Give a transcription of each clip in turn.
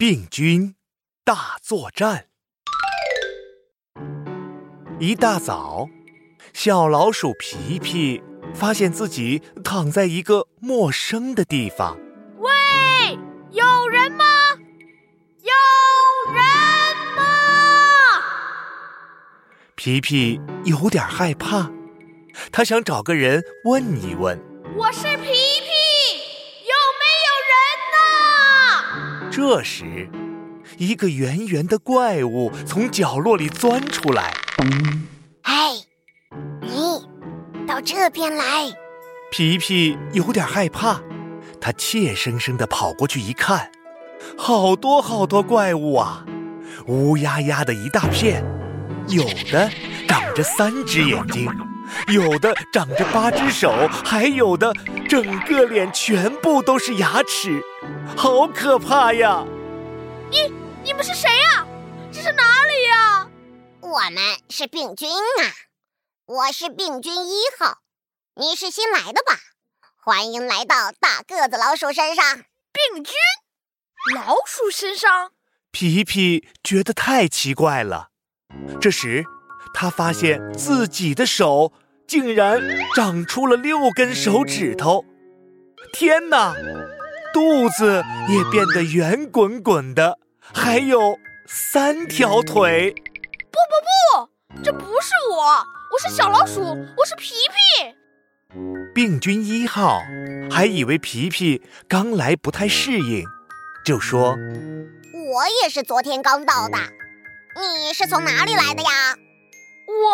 病菌大作战。一大早，小老鼠皮皮发现自己躺在一个陌生的地方。喂，有人吗？有人吗？皮皮有点害怕，他想找个人问一问。我是皮皮。这时，一个圆圆的怪物从角落里钻出来。哎，你到这边来！皮皮有点害怕，他怯生生的跑过去一看，好多好多怪物啊，乌压压的一大片，有的长着三只眼睛。有的长着八只手，还有的整个脸全部都是牙齿，好可怕呀！你你们是谁呀？这是哪里呀？我们是病菌啊！我是病菌一号，你是新来的吧？欢迎来到大个子老鼠身上。病菌？老鼠身上？皮皮觉得太奇怪了。这时。他发现自己的手竟然长出了六根手指头，天哪！肚子也变得圆滚滚的，还有三条腿。不不不，这不是我，我是小老鼠，我是皮皮。病菌一号还以为皮皮刚来不太适应，就说：“我也是昨天刚到的，你是从哪里来的呀？”我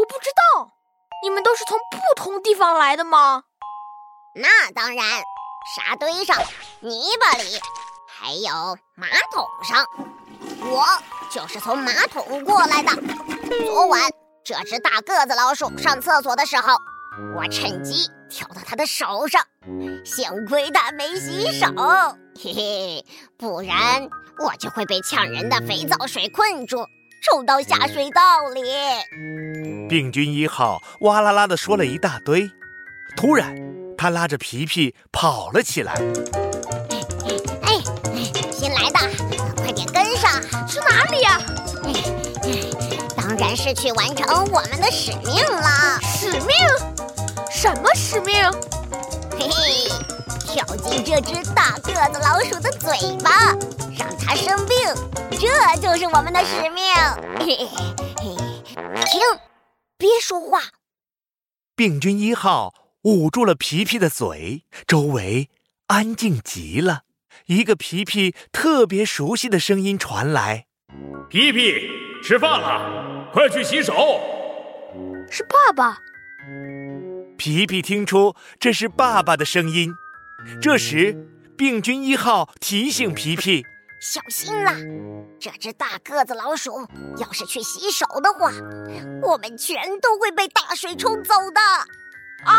我不知道，你们都是从不同地方来的吗？那当然，沙堆上、泥巴里，还有马桶上，我就是从马桶过来的。昨晚这只大个子老鼠上厕所的时候，我趁机跳到它的手上，幸亏它没洗手，嘿嘿，不然我就会被呛人的肥皂水困住。冲到下水道里。病菌一号哇啦啦的说了一大堆，突然，他拉着皮皮跑了起来。哎，新来的，快点跟上！去哪里呀？当然是去完成我们的使命了。使命？什么使命？嘿嘿，跳进这只大个子老鼠的嘴巴，让它生病。这就是我们的使命。嘿嘿停，别说话。病菌一号捂住了皮皮的嘴，周围安静极了。一个皮皮特别熟悉的声音传来：“皮皮，吃饭了，快去洗手。”是爸爸。皮皮听出这是爸爸的声音。这时，病菌一号提醒皮皮。小心啦！这只大个子老鼠要是去洗手的话，我们全都会被大水冲走的。啊！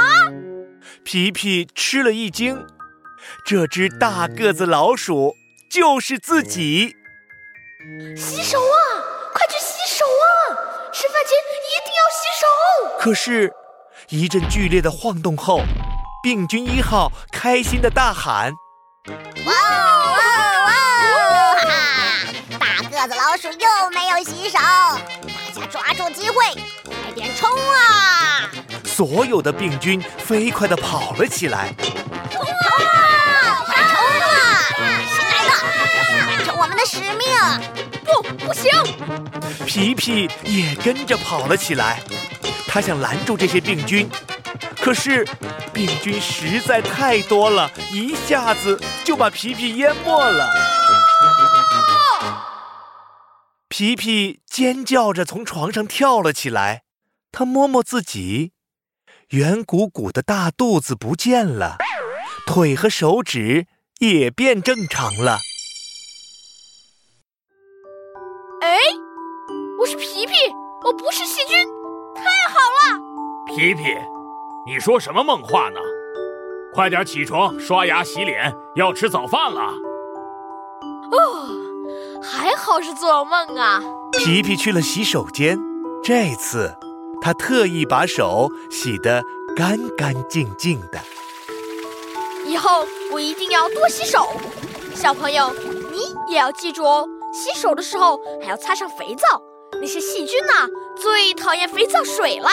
皮皮吃了一惊，这只大个子老鼠就是自己。洗手啊！快去洗手啊！吃饭前一定要洗手。可是，一阵剧烈的晃动后，病菌一号开心的大喊：“哇哇哇！哈哈！大！”个子老鼠又没有洗手，大家抓住机会，快点冲啊！所有的病菌飞快地跑了起来，冲啊！快冲啊！新来的，完成我们的使命！不，不行！皮皮也跟着跑了起来，他想拦住这些病菌，可是病菌实在太多了，一下子就把皮皮淹没了。皮皮尖叫着从床上跳了起来，他摸摸自己，圆鼓鼓的大肚子不见了，腿和手指也变正常了。哎，我是皮皮，我不是细菌，太好了！皮皮，你说什么梦话呢？快点起床，刷牙洗脸，要吃早饭了。哦。还好是做梦啊！皮皮去了洗手间，这次他特意把手洗得干干净净的。以后我一定要多洗手。小朋友，你也要记住哦，洗手的时候还要擦上肥皂。那些细菌呐，最讨厌肥皂水了。